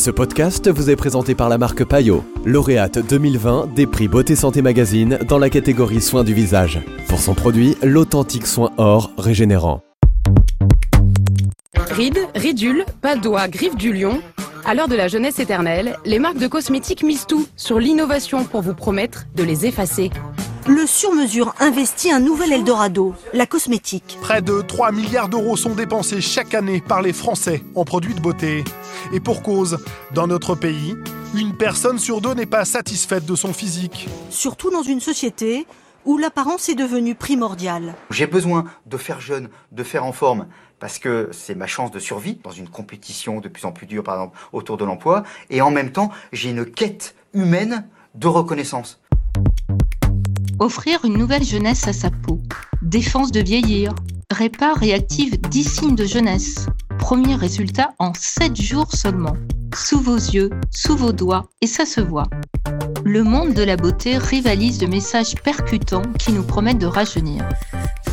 Ce podcast vous est présenté par la marque Payot, lauréate 2020 des prix Beauté Santé Magazine dans la catégorie soins du visage. Pour son produit, l'authentique soin or régénérant. Rides, ridules, pas de doigts, griffes du lion. À l'heure de la jeunesse éternelle, les marques de cosmétiques misent tout sur l'innovation pour vous promettre de les effacer. Le sur-mesure investit un nouvel Eldorado, la cosmétique. Près de 3 milliards d'euros sont dépensés chaque année par les Français en produits de beauté. Et pour cause, dans notre pays, une personne sur deux n'est pas satisfaite de son physique. Surtout dans une société où l'apparence est devenue primordiale. J'ai besoin de faire jeune, de faire en forme, parce que c'est ma chance de survie dans une compétition de plus en plus dure, par exemple, autour de l'emploi. Et en même temps, j'ai une quête humaine de reconnaissance. Offrir une nouvelle jeunesse à sa peau. Défense de vieillir. Répare et active 10 signes de jeunesse. Premier résultat en 7 jours seulement. Sous vos yeux, sous vos doigts, et ça se voit. Le monde de la beauté rivalise de messages percutants qui nous promettent de rajeunir.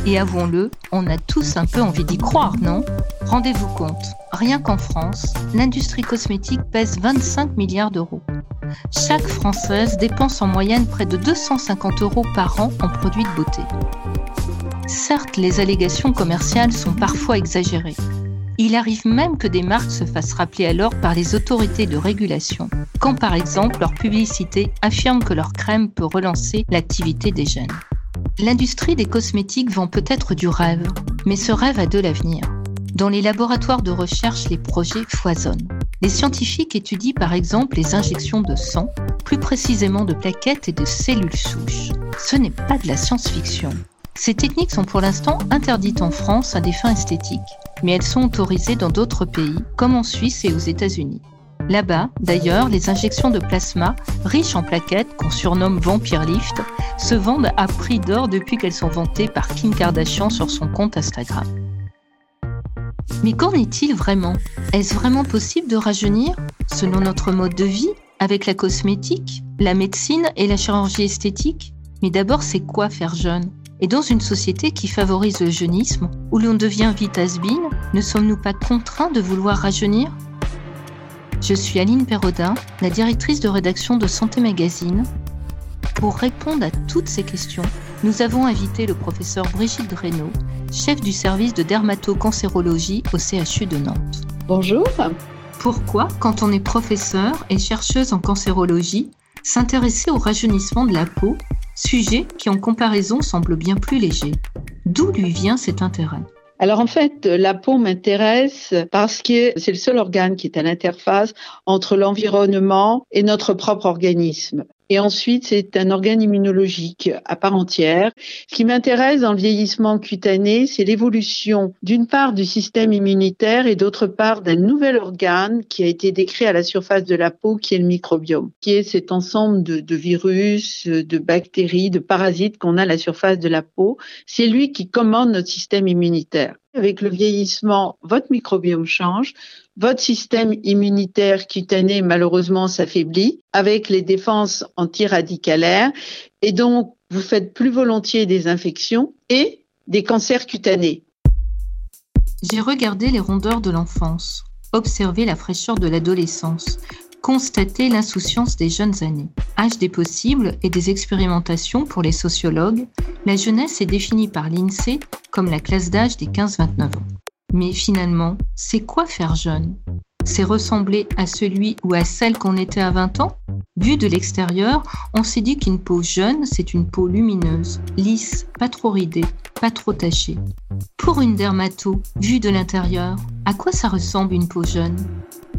Et avouons-le, on a tous un peu envie d'y croire, non? Rendez-vous compte, rien qu'en France, l'industrie cosmétique pèse 25 milliards d'euros. Chaque Française dépense en moyenne près de 250 euros par an en produits de beauté. Certes, les allégations commerciales sont parfois exagérées. Il arrive même que des marques se fassent rappeler alors par les autorités de régulation, quand par exemple leur publicité affirme que leur crème peut relancer l'activité des jeunes. L'industrie des cosmétiques vend peut-être du rêve, mais ce rêve a de l'avenir. Dans les laboratoires de recherche, les projets foisonnent. Les scientifiques étudient par exemple les injections de sang, plus précisément de plaquettes et de cellules souches. Ce n'est pas de la science-fiction. Ces techniques sont pour l'instant interdites en France à des fins esthétiques, mais elles sont autorisées dans d'autres pays, comme en Suisse et aux États-Unis. Là-bas, d'ailleurs, les injections de plasma, riches en plaquettes qu'on surnomme Vampire Lift, se vendent à prix d'or depuis qu'elles sont vantées par Kim Kardashian sur son compte Instagram. Mais qu'en est-il vraiment? Est-ce vraiment possible de rajeunir selon notre mode de vie, avec la cosmétique, la médecine et la chirurgie esthétique? Mais d'abord, c'est quoi faire jeune? Et dans une société qui favorise le jeunisme, où l'on devient vite has ne sommes-nous pas contraints de vouloir rajeunir? Je suis Aline Perrodin, la directrice de rédaction de Santé Magazine. Pour répondre à toutes ces questions, nous avons invité le professeur Brigitte Dreynaud, chef du service de dermatocancérologie au CHU de Nantes. Bonjour. Pourquoi, quand on est professeur et chercheuse en cancérologie, s'intéresser au rajeunissement de la peau, sujet qui en comparaison semble bien plus léger? D'où lui vient cet intérêt? Alors en fait, la peau m'intéresse parce que c'est le seul organe qui est à l'interface entre l'environnement et notre propre organisme. Et ensuite, c'est un organe immunologique à part entière. Ce qui m'intéresse dans le vieillissement cutané, c'est l'évolution d'une part du système immunitaire et d'autre part d'un nouvel organe qui a été décrit à la surface de la peau, qui est le microbiome, qui est cet ensemble de, de virus, de bactéries, de parasites qu'on a à la surface de la peau. C'est lui qui commande notre système immunitaire. Avec le vieillissement, votre microbiome change, votre système immunitaire cutané malheureusement s'affaiblit avec les défenses antiradicalaires et donc vous faites plus volontiers des infections et des cancers cutanés. J'ai regardé les rondeurs de l'enfance, observé la fraîcheur de l'adolescence, constaté l'insouciance des jeunes années. Âge des possibles et des expérimentations pour les sociologues, la jeunesse est définie par l'INSEE comme la classe d'âge des 15-29 ans. Mais finalement, c'est quoi faire jeune? C'est ressembler à celui ou à celle qu'on était à 20 ans? Vu de l'extérieur, on s'est dit qu'une peau jeune, c'est une peau lumineuse, lisse, pas trop ridée, pas trop tachée. Pour une dermato, vue de l'intérieur, à quoi ça ressemble une peau jeune?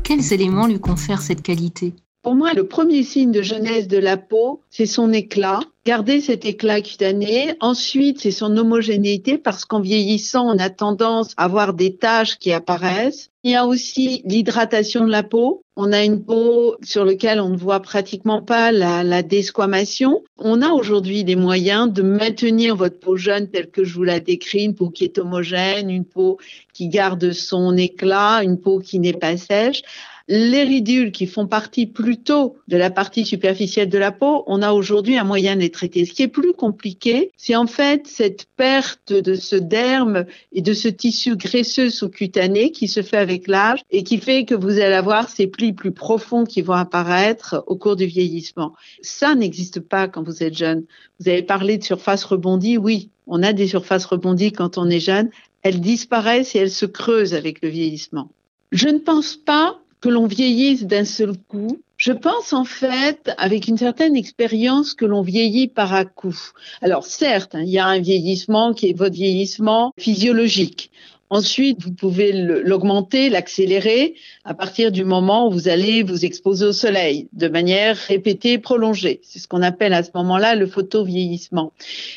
Quels éléments lui confèrent cette qualité? Pour moi, le premier signe de jeunesse de la peau, c'est son éclat. Garder cet éclat cutané. Ensuite, c'est son homogénéité parce qu'en vieillissant, on a tendance à avoir des taches qui apparaissent. Il y a aussi l'hydratation de la peau. On a une peau sur laquelle on ne voit pratiquement pas la, la desquamation. On a aujourd'hui des moyens de maintenir votre peau jeune telle que je vous la décris, une peau qui est homogène, une peau qui garde son éclat, une peau qui n'est pas sèche. Les ridules qui font partie plutôt de la partie superficielle de la peau, on a aujourd'hui un moyen de les traiter. Ce qui est plus compliqué, c'est en fait cette perte de ce derme et de ce tissu graisseux sous-cutané qui se fait avec l'âge et qui fait que vous allez avoir ces plis plus profonds qui vont apparaître au cours du vieillissement. Ça n'existe pas quand vous êtes jeune. Vous avez parlé de surface rebondie, oui, on a des surfaces rebondies quand on est jeune, elles disparaissent et elles se creusent avec le vieillissement. Je ne pense pas que l'on vieillisse d'un seul coup. Je pense en fait, avec une certaine expérience, que l'on vieillit par à coup. Alors certes, hein, il y a un vieillissement qui est votre vieillissement physiologique. Ensuite, vous pouvez l'augmenter, l'accélérer à partir du moment où vous allez vous exposer au soleil de manière répétée et prolongée. C'est ce qu'on appelle à ce moment-là le photovieillissement.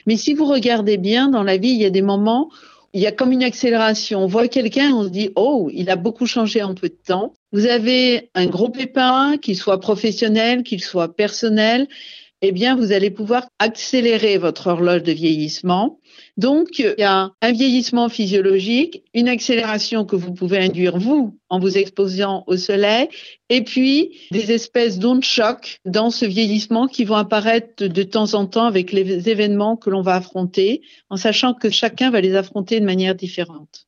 Mais si vous regardez bien dans la vie, il y a des moments il y a comme une accélération. On voit quelqu'un, on se dit, oh, il a beaucoup changé en peu de temps. Vous avez un gros pépin, qu'il soit professionnel, qu'il soit personnel, eh bien, vous allez pouvoir accélérer votre horloge de vieillissement. Donc, il y a un vieillissement physiologique, une accélération que vous pouvez induire vous en vous exposant au soleil, et puis des espèces d'ondes choc dans ce vieillissement qui vont apparaître de temps en temps avec les événements que l'on va affronter, en sachant que chacun va les affronter de manière différente.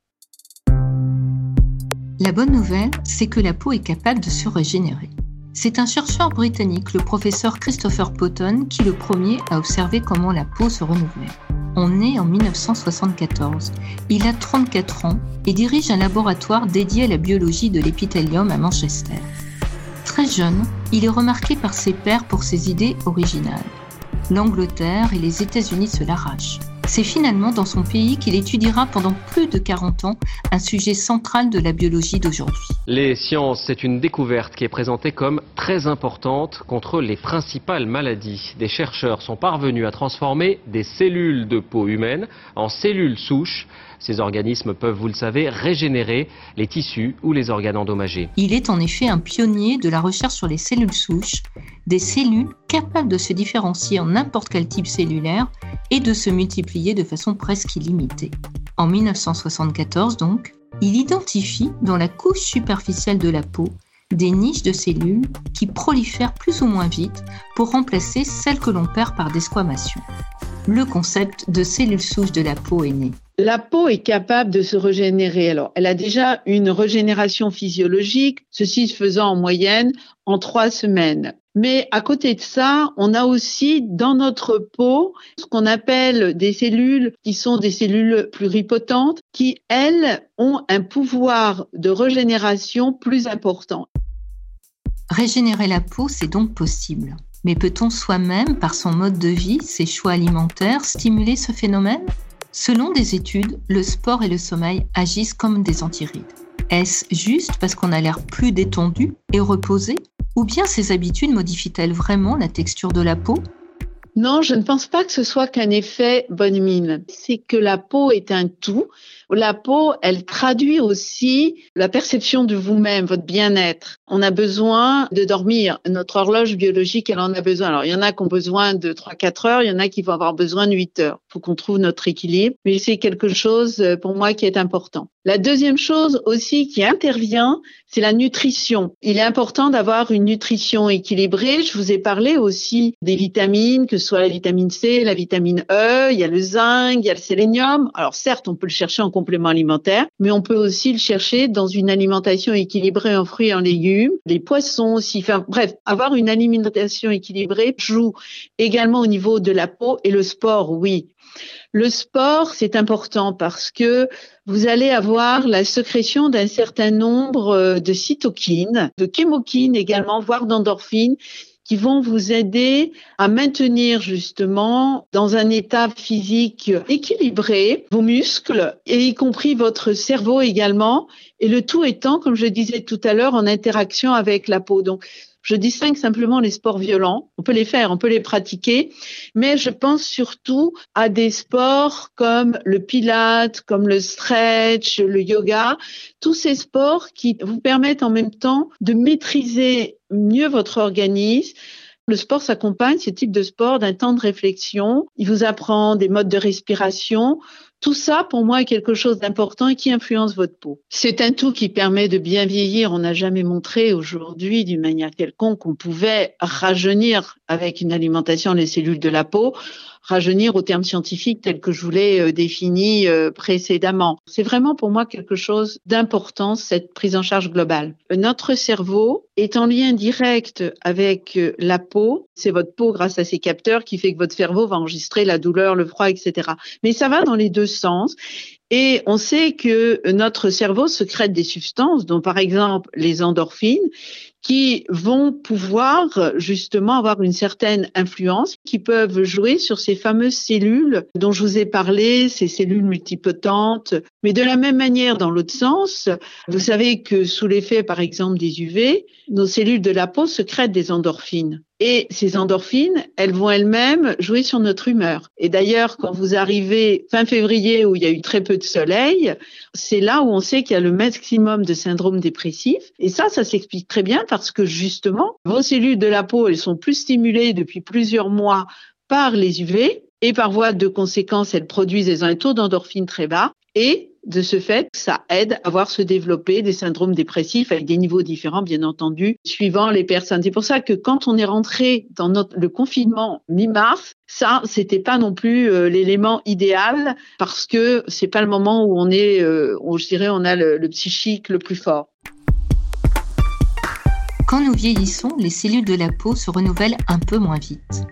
La bonne nouvelle, c'est que la peau est capable de se régénérer. C'est un chercheur britannique, le professeur Christopher Potton, qui le premier a observé comment la peau se renouvelait. On est en 1974. Il a 34 ans et dirige un laboratoire dédié à la biologie de l'épithélium à Manchester. Très jeune, il est remarqué par ses pairs pour ses idées originales. L'Angleterre et les États-Unis se l'arrachent. C'est finalement dans son pays qu'il étudiera pendant plus de 40 ans un sujet central de la biologie d'aujourd'hui. Les sciences, c'est une découverte qui est présentée comme très importante contre les principales maladies. Des chercheurs sont parvenus à transformer des cellules de peau humaine en cellules souches. Ces organismes peuvent, vous le savez, régénérer les tissus ou les organes endommagés. Il est en effet un pionnier de la recherche sur les cellules souches, des cellules capables de se différencier en n'importe quel type cellulaire et de se multiplier de façon presque illimitée. En 1974 donc, il identifie dans la couche superficielle de la peau des niches de cellules qui prolifèrent plus ou moins vite pour remplacer celles que l'on perd par desquamation. Le concept de cellules souches de la peau est né. La peau est capable de se régénérer. Alors, elle a déjà une régénération physiologique, ceci se faisant en moyenne en trois semaines. Mais à côté de ça, on a aussi dans notre peau ce qu'on appelle des cellules qui sont des cellules pluripotentes qui, elles, ont un pouvoir de régénération plus important. Régénérer la peau, c'est donc possible. Mais peut-on soi-même, par son mode de vie, ses choix alimentaires, stimuler ce phénomène? Selon des études, le sport et le sommeil agissent comme des antirides. Est-ce juste parce qu'on a l'air plus détendu et reposé? Ou bien ces habitudes modifient-elles vraiment la texture de la peau? Non, je ne pense pas que ce soit qu'un effet bonne mine. C'est que la peau est un tout. La peau, elle traduit aussi la perception de vous-même, votre bien-être. On a besoin de dormir. Notre horloge biologique, elle en a besoin. Alors, il y en a qui ont besoin de 3-4 heures, il y en a qui vont avoir besoin de 8 heures. Il faut qu'on trouve notre équilibre. Mais c'est quelque chose, euh, pour moi, qui est important. La deuxième chose aussi qui intervient, c'est la nutrition. Il est important d'avoir une nutrition équilibrée. Je vous ai parlé aussi des vitamines, que ce soit la vitamine C, la vitamine E, il y a le zinc, il y a le sélénium. Alors certes, on peut le chercher en complément alimentaire, mais on peut aussi le chercher dans une alimentation équilibrée en fruits et en légumes, les poissons aussi. Enfin bref, avoir une alimentation équilibrée joue également au niveau de la peau et le sport, oui. Le sport, c'est important parce que vous allez avoir la sécrétion d'un certain nombre euh, de cytokines, de chémokines également, voire d'endorphines qui vont vous aider à maintenir justement dans un état physique équilibré vos muscles et y compris votre cerveau également et le tout étant comme je disais tout à l'heure en interaction avec la peau. Donc je distingue simplement les sports violents. On peut les faire, on peut les pratiquer, mais je pense surtout à des sports comme le pilate, comme le stretch, le yoga, tous ces sports qui vous permettent en même temps de maîtriser mieux votre organisme, le sport s'accompagne, ce type de sport, d'un temps de réflexion. Il vous apprend des modes de respiration, Tout ça, pour moi, est quelque chose d'important et qui influence votre peau. C'est un tout qui permet de bien vieillir. On n'a jamais montré aujourd'hui, d'une manière quelconque, qu'on pouvait rajeunir avec une alimentation les cellules de la peau rajeunir au terme scientifique tel que je vous l'ai euh, défini euh, précédemment. C'est vraiment pour moi quelque chose d'important, cette prise en charge globale. Notre cerveau est en lien direct avec euh, la peau. C'est votre peau grâce à ces capteurs qui fait que votre cerveau va enregistrer la douleur, le froid, etc. Mais ça va dans les deux sens. Et on sait que notre cerveau secrète des substances, dont par exemple les endorphines, qui vont pouvoir justement avoir une certaine influence, qui peuvent jouer sur ces fameuses cellules dont je vous ai parlé, ces cellules multipotentes. Mais de la même manière, dans l'autre sens, vous savez que sous l'effet, par exemple, des UV, nos cellules de la peau secrètent des endorphines. Et ces endorphines, elles vont elles-mêmes jouer sur notre humeur. Et d'ailleurs, quand vous arrivez fin février où il y a eu très peu de soleil, c'est là où on sait qu'il y a le maximum de syndrome dépressif. Et ça, ça s'explique très bien parce que justement, vos cellules de la peau, elles sont plus stimulées depuis plusieurs mois par les UV et par voie de conséquence, elles produisent des un taux d'endorphine très bas et de ce fait, ça aide à voir se développer des syndromes dépressifs avec des niveaux différents, bien entendu, suivant les personnes. C'est pour ça que quand on est rentré dans notre, le confinement mi-mars, ça, c'était pas non plus euh, l'élément idéal parce que c'est pas le moment où on est, euh, je dirais, on a le psychique le plus fort. Quand nous vieillissons, les cellules de la peau se renouvellent un peu moins vite.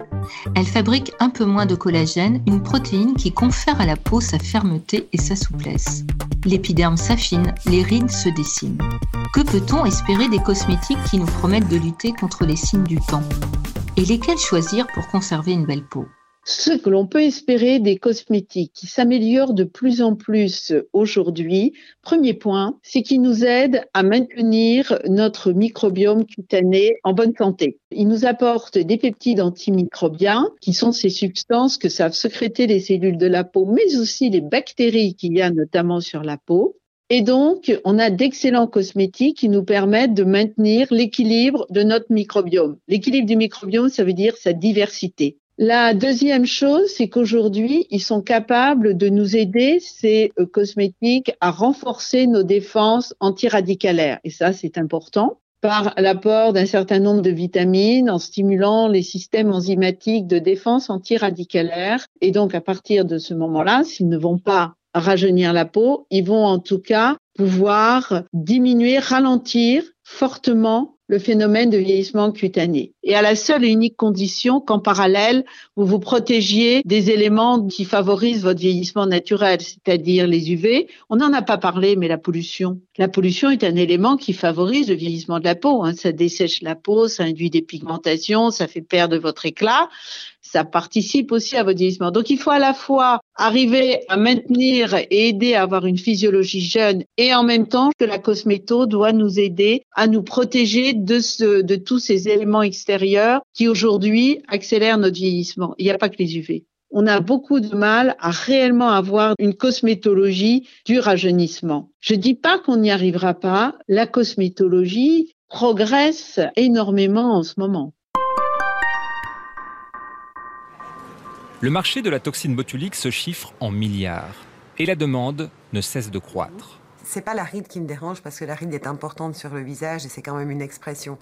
Elles fabriquent un peu moins de collagène, une protéine qui confère à la peau sa fermeté et sa souplesse. L'épiderme s'affine, les rides se dessinent. Que peut-on espérer des cosmétiques qui nous promettent de lutter contre les signes du temps? Et lesquels choisir pour conserver une belle peau? Ce que l'on peut espérer des cosmétiques qui s'améliorent de plus en plus aujourd'hui, premier point, c'est qu'ils nous aident à maintenir notre microbiome cutané en bonne santé. Ils nous apportent des peptides antimicrobiens, qui sont ces substances que savent secréter les cellules de la peau, mais aussi les bactéries qu'il y a notamment sur la peau. Et donc, on a d'excellents cosmétiques qui nous permettent de maintenir l'équilibre de notre microbiome. L'équilibre du microbiome, ça veut dire sa diversité. La deuxième chose, c'est qu'aujourd'hui, ils sont capables de nous aider, ces euh, cosmétiques, à renforcer nos défenses antiradicalaires. Et ça, c'est important par l'apport d'un certain nombre de vitamines, en stimulant les systèmes enzymatiques de défense antiradicalaire. Et donc, à partir de ce moment-là, s'ils ne vont pas rajeunir la peau, ils vont en tout cas pouvoir diminuer, ralentir fortement le phénomène de vieillissement cutané. Et à la seule et unique condition qu'en parallèle, vous vous protégiez des éléments qui favorisent votre vieillissement naturel, c'est-à-dire les UV. On n'en a pas parlé, mais la pollution. La pollution est un élément qui favorise le vieillissement de la peau. Hein. Ça dessèche la peau, ça induit des pigmentations, ça fait perdre votre éclat ça participe aussi à votre vieillissement. Donc il faut à la fois arriver à maintenir et aider à avoir une physiologie jeune et en même temps que la cosméto doit nous aider à nous protéger de ce, de tous ces éléments extérieurs qui aujourd'hui accélèrent notre vieillissement. Il n'y a pas que les UV. On a beaucoup de mal à réellement avoir une cosmétologie du rajeunissement. Je dis pas qu'on n'y arrivera pas. La cosmétologie progresse énormément en ce moment. Le marché de la toxine botulique se chiffre en milliards et la demande ne cesse de croître. C'est pas la ride qui me dérange parce que la ride est importante sur le visage et c'est quand même une expression.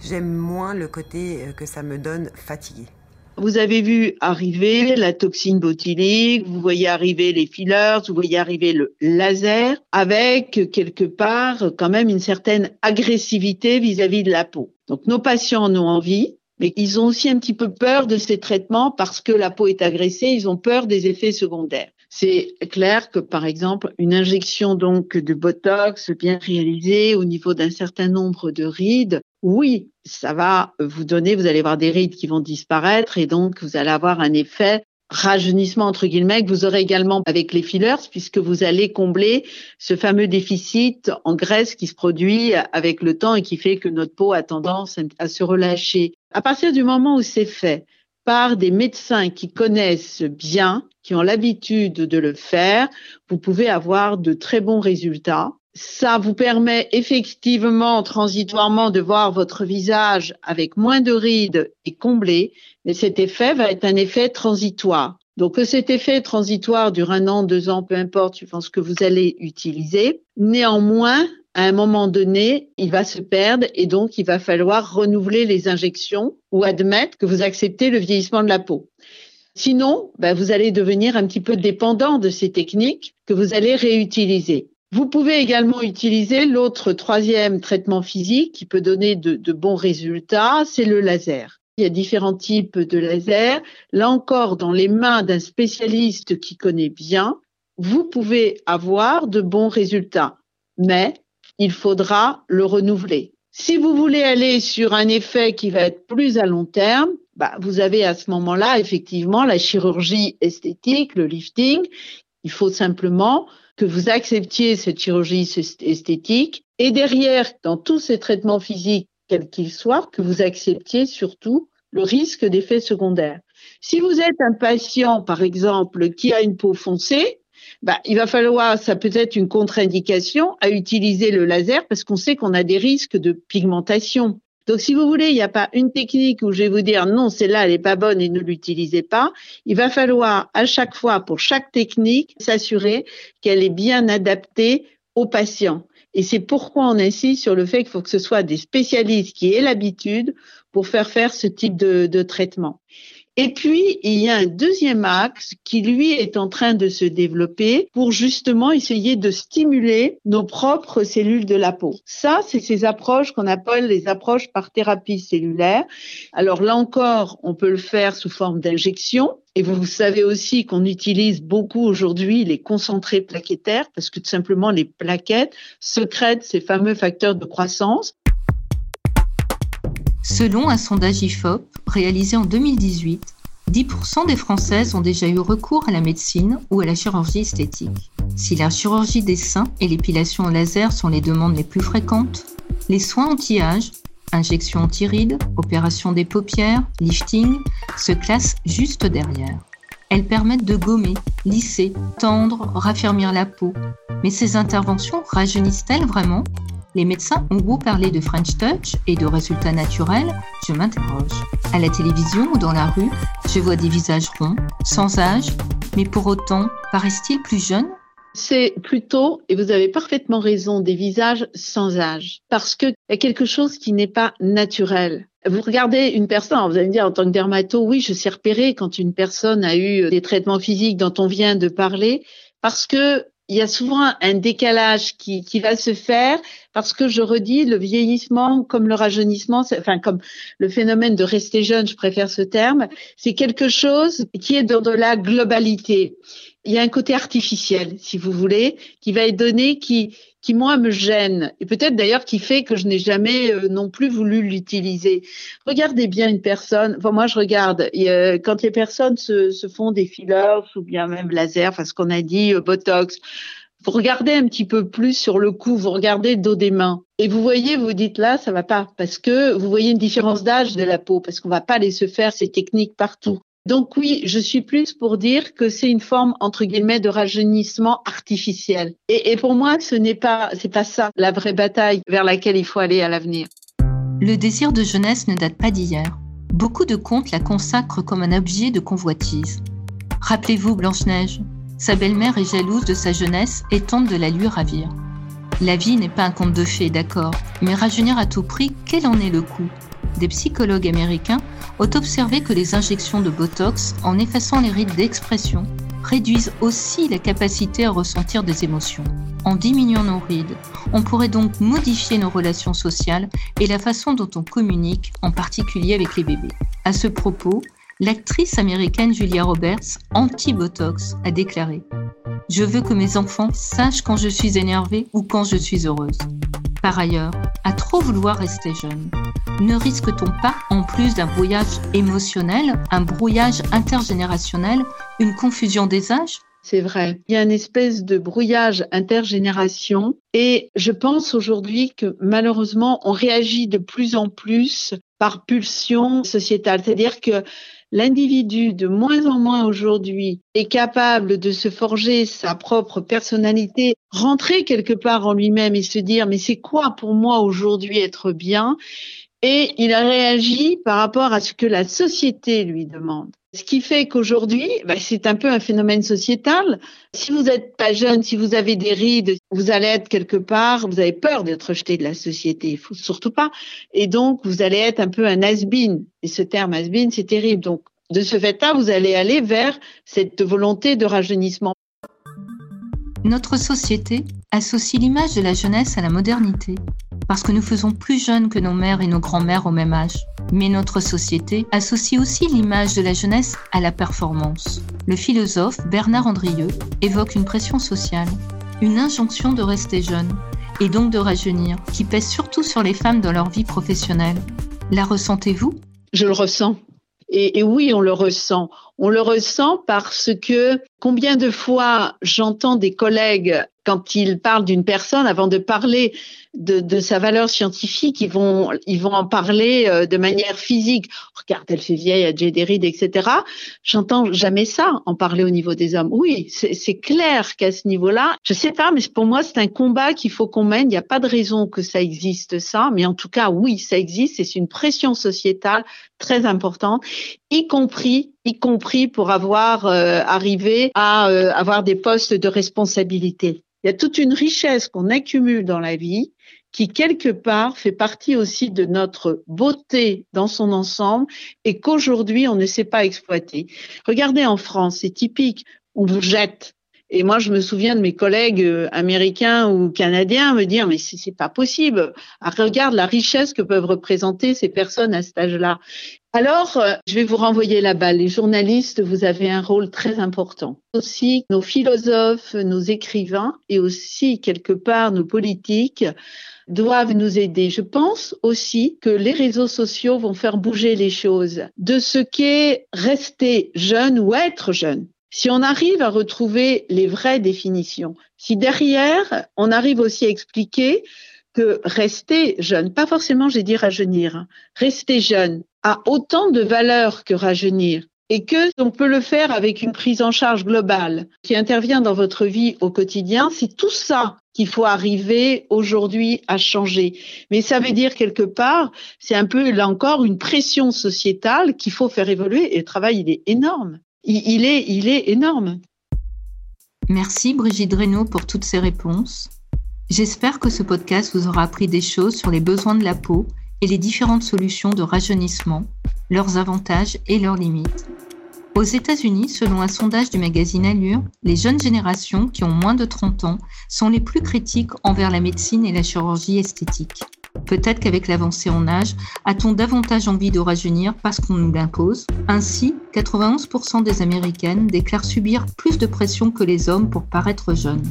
J'aime moins le côté euh, que ça me donne fatigué. Vous avez vu arriver la toxine botulique, vous voyez arriver les fillers, vous voyez arriver le laser, avec quelque part quand même une certaine agressivité vis-à-vis -vis de la peau. Donc nos patients en ont envie, mais ils ont aussi un petit peu peur de ces traitements parce que la peau est agressée, ils ont peur des effets secondaires. C'est clair que, par exemple, une injection donc de Botox bien réalisée au niveau d'un certain nombre de rides, oui, ça va vous donner, vous allez avoir des rides qui vont disparaître et donc vous allez avoir un effet rajeunissement entre guillemets que vous aurez également avec les fillers puisque vous allez combler ce fameux déficit en graisse qui se produit avec le temps et qui fait que notre peau a tendance à se relâcher. À partir du moment où c'est fait par des médecins qui connaissent bien, qui ont l'habitude de le faire, vous pouvez avoir de très bons résultats. Ça vous permet effectivement transitoirement de voir votre visage avec moins de rides et comblé, mais cet effet va être un effet transitoire. Donc que cet effet transitoire dure un an, deux ans, peu importe, je pense que vous allez utiliser. Néanmoins, à un moment donné, il va se perdre et donc il va falloir renouveler les injections ou admettre que vous acceptez le vieillissement de la peau. Sinon, ben, vous allez devenir un petit peu dépendant de ces techniques que vous allez réutiliser. Vous pouvez également utiliser l'autre troisième traitement physique qui peut donner de, de bons résultats, c'est le laser. Il y a différents types de lasers. Là encore, dans les mains d'un spécialiste qui connaît bien, vous pouvez avoir de bons résultats. Mais il faudra le renouveler. Si vous voulez aller sur un effet qui va être plus à long terme, bah, vous avez à ce moment-là effectivement la chirurgie esthétique, le lifting. Il faut simplement que vous acceptiez cette chirurgie esthétique et derrière, dans tous ces traitements physiques, quels qu'ils soient, que vous acceptiez surtout le risque d'effets secondaires. Si vous êtes un patient, par exemple, qui a une peau foncée, bah, il va falloir, ça peut être une contre-indication à utiliser le laser parce qu'on sait qu'on a des risques de pigmentation. Donc, si vous voulez, il n'y a pas une technique où je vais vous dire non, celle-là, elle n'est pas bonne et ne l'utilisez pas. Il va falloir à chaque fois, pour chaque technique, s'assurer qu'elle est bien adaptée au patient. Et c'est pourquoi on insiste sur le fait qu'il faut que ce soit des spécialistes qui aient l'habitude pour faire faire ce type de, de traitement. Et puis, il y a un deuxième axe qui, lui, est en train de se développer pour justement essayer de stimuler nos propres cellules de la peau. Ça, c'est ces approches qu'on appelle les approches par thérapie cellulaire. Alors là encore, on peut le faire sous forme d'injection. Et vous savez aussi qu'on utilise beaucoup aujourd'hui les concentrés plaquettaires parce que tout simplement les plaquettes secrètent ces fameux facteurs de croissance. Selon un sondage IFOP réalisé en 2018, 10% des Françaises ont déjà eu recours à la médecine ou à la chirurgie esthétique. Si la chirurgie des seins et l'épilation au laser sont les demandes les plus fréquentes, les soins anti-âge, injection anti-rides, opération des paupières, lifting, se classent juste derrière. Elles permettent de gommer, lisser, tendre, raffermir la peau. Mais ces interventions rajeunissent-elles vraiment? Les médecins ont beau parler de French Touch et de résultats naturels, je m'interroge. À la télévision ou dans la rue, je vois des visages ronds, sans âge, mais pour autant, paraissent-ils plus jeunes? C'est plutôt, et vous avez parfaitement raison, des visages sans âge. Parce qu'il y a quelque chose qui n'est pas naturel. Vous regardez une personne, vous allez me dire en tant que dermato, oui, je sais repérer quand une personne a eu des traitements physiques dont on vient de parler, parce que il y a souvent un décalage qui, qui va se faire parce que je redis le vieillissement comme le rajeunissement, enfin comme le phénomène de rester jeune, je préfère ce terme, c'est quelque chose qui est dans de la globalité. Il y a un côté artificiel, si vous voulez, qui va être donné, qui, qui moi me gêne et peut-être d'ailleurs qui fait que je n'ai jamais euh, non plus voulu l'utiliser. Regardez bien une personne. Moi je regarde quand les personnes se, se, font des fillers ou bien même laser, enfin ce qu'on a dit euh, Botox. Vous regardez un petit peu plus sur le cou, vous regardez le dos des mains et vous voyez, vous dites là, ça va pas parce que vous voyez une différence d'âge de la peau parce qu'on va pas laisser faire ces techniques partout. Donc oui, je suis plus pour dire que c'est une forme entre guillemets de rajeunissement artificiel. Et, pour moi, ce n'est pas c'est pas ça la vraie bataille vers laquelle il faut aller à l'avenir. Le désir de jeunesse ne date pas d'hier. Beaucoup de contes la consacrent comme un objet de convoitise. Rappelez-vous Blanche-Neige. Sa belle-mère est jalouse de sa jeunesse et tente de la lui ravir. La vie n'est pas un conte de fées, d'accord, mais rajeunir à tout prix, quel en est le coût? Des psychologues américains ont observé que les injections de Botox, en effaçant les rides d'expression, réduisent aussi la capacité à ressentir des émotions. En diminuant nos rides, on pourrait donc modifier nos relations sociales et la façon dont on communique, en particulier avec les bébés. À ce propos, l'actrice américaine Julia Roberts, anti-Botox, a déclaré Je veux que mes enfants sachent quand je suis énervée ou quand je suis heureuse. Par ailleurs, à trop vouloir rester jeune, ne risque-t-on pas, en plus d'un brouillage émotionnel, un brouillage intergénérationnel, une confusion des âges? C'est vrai. Il y a une espèce de brouillage intergénération et je pense aujourd'hui que malheureusement, on réagit de plus en plus par pulsion sociétale. C'est-à-dire que l'individu de moins en moins aujourd'hui est capable de se forger sa propre personnalité, rentrer quelque part en lui-même et se dire mais c'est quoi pour moi aujourd'hui être bien? Et il a réagi par rapport à ce que la société lui demande. Ce qui fait qu'aujourd'hui, bah, c'est un peu un phénomène sociétal. Si vous n'êtes pas jeune, si vous avez des rides, vous allez être quelque part, vous avez peur d'être rejeté de la société. Surtout pas. Et donc, vous allez être un peu un has-been. Et ce terme has-been, c'est terrible. Donc, de ce fait-là, vous allez aller vers cette volonté de rajeunissement. Notre société associe l'image de la jeunesse à la modernité, parce que nous faisons plus jeunes que nos mères et nos grands-mères au même âge. Mais notre société associe aussi l'image de la jeunesse à la performance. Le philosophe Bernard Andrieux évoque une pression sociale, une injonction de rester jeune, et donc de rajeunir, qui pèse surtout sur les femmes dans leur vie professionnelle. La ressentez-vous? Je le ressens. Et, et, oui, on le ressent. On le ressent parce que combien de fois j'entends des collègues quand ils parlent d'une personne, avant de parler de, de, sa valeur scientifique, ils vont, ils vont en parler euh, de manière physique. Regarde, elle fait vieille, elle a etc. J'entends jamais ça en parler au niveau des hommes. Oui, c'est clair qu'à ce niveau-là, je sais pas, mais pour moi, c'est un combat qu'il faut qu'on mène. Il n'y a pas de raison que ça existe, ça. Mais en tout cas, oui, ça existe c'est une pression sociétale très importante, y compris y compris pour avoir euh, arrivé à euh, avoir des postes de responsabilité. Il y a toute une richesse qu'on accumule dans la vie qui quelque part fait partie aussi de notre beauté dans son ensemble et qu'aujourd'hui on ne sait pas exploiter. Regardez en France, c'est typique, on vous jette. Et moi, je me souviens de mes collègues euh, américains ou canadiens me dire, mais c'est pas possible. Ah, regarde la richesse que peuvent représenter ces personnes à cet âge-là. Alors, euh, je vais vous renvoyer la balle. Les journalistes, vous avez un rôle très important. Aussi, nos philosophes, nos écrivains et aussi, quelque part, nos politiques doivent nous aider. Je pense aussi que les réseaux sociaux vont faire bouger les choses de ce qu'est rester jeune ou être jeune. Si on arrive à retrouver les vraies définitions, si derrière, on arrive aussi à expliquer que rester jeune, pas forcément j'ai dit rajeunir, hein, rester jeune a autant de valeur que rajeunir et que on peut le faire avec une prise en charge globale qui intervient dans votre vie au quotidien, c'est tout ça qu'il faut arriver aujourd'hui à changer. Mais ça veut dire quelque part, c'est un peu là encore une pression sociétale qu'il faut faire évoluer et le travail il est énorme. Il, est il est énorme. Merci Brigitte Reynaud pour toutes ces réponses. J'espère que ce podcast vous aura appris des choses sur les besoins de la peau et les différentes solutions de rajeunissement, leurs avantages et leurs limites. Aux États-Unis, selon un sondage du magazine Allure, les jeunes générations qui ont moins de 30 ans sont les plus critiques envers la médecine et la chirurgie esthétique. Peut-être qu'avec l'avancée en âge, a-t-on davantage envie de rajeunir parce qu'on nous l'impose Ainsi, 91% des Américaines déclarent subir plus de pression que les hommes pour paraître jeunes.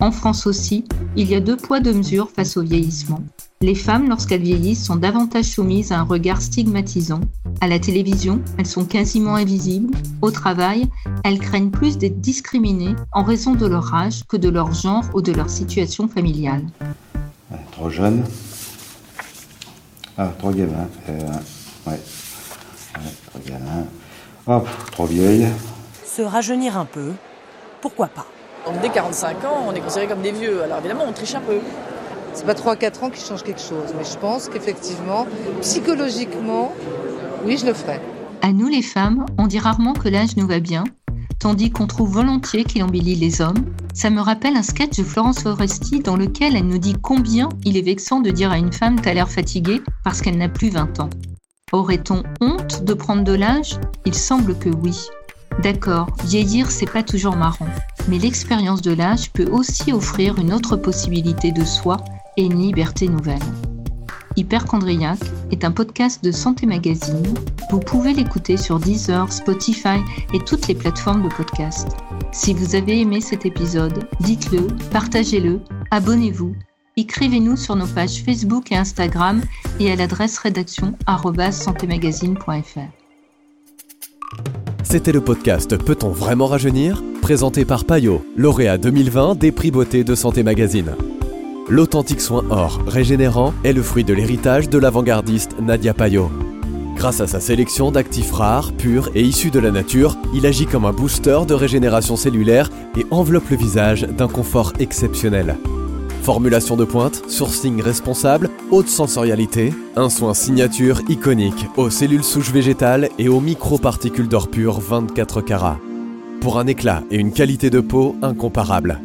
En France aussi, il y a deux poids deux mesures face au vieillissement. Les femmes, lorsqu'elles vieillissent, sont davantage soumises à un regard stigmatisant. À la télévision, elles sont quasiment invisibles. Au travail, elles craignent plus d'être discriminées en raison de leur âge que de leur genre ou de leur situation familiale. Trop jeune. Ah, trop gamin. Euh, ouais. ouais. Trop gamin. Hop, trop vieille. Se rajeunir un peu, pourquoi pas? Donc dès 45 ans, on est considéré comme des vieux. Alors évidemment, on triche un peu. C'est pas 3-4 ans qui changent quelque chose, mais je pense qu'effectivement, psychologiquement, oui, je le ferai. À nous les femmes, on dit rarement que l'âge nous va bien, tandis qu'on trouve volontiers qu'il embellit les hommes. Ça me rappelle un sketch de Florence Foresti dans lequel elle nous dit combien il est vexant de dire à une femme t'as l'air fatiguée parce qu'elle n'a plus 20 ans. Aurait-on honte de prendre de l'âge? Il semble que oui. D'accord, vieillir, c'est pas toujours marrant, mais l'expérience de l'âge peut aussi offrir une autre possibilité de soi et une liberté nouvelle. Hyperchondriac est un podcast de Santé Magazine. Vous pouvez l'écouter sur Deezer, Spotify et toutes les plateformes de podcast. Si vous avez aimé cet épisode, dites-le, partagez-le, abonnez-vous, écrivez-nous sur nos pages Facebook et Instagram et à l'adresse rédaction. C'était le podcast Peut-on vraiment rajeunir? Présenté par Payot, lauréat 2020 des prix beauté de Santé Magazine. L'authentique soin or régénérant est le fruit de l'héritage de l'avant-gardiste Nadia Payot. Grâce à sa sélection d'actifs rares, purs et issus de la nature, il agit comme un booster de régénération cellulaire et enveloppe le visage d'un confort exceptionnel. Formulation de pointe, sourcing responsable, haute sensorialité, un soin signature iconique aux cellules souches végétales et aux microparticules d'or pur 24 carats. Pour un éclat et une qualité de peau incomparable.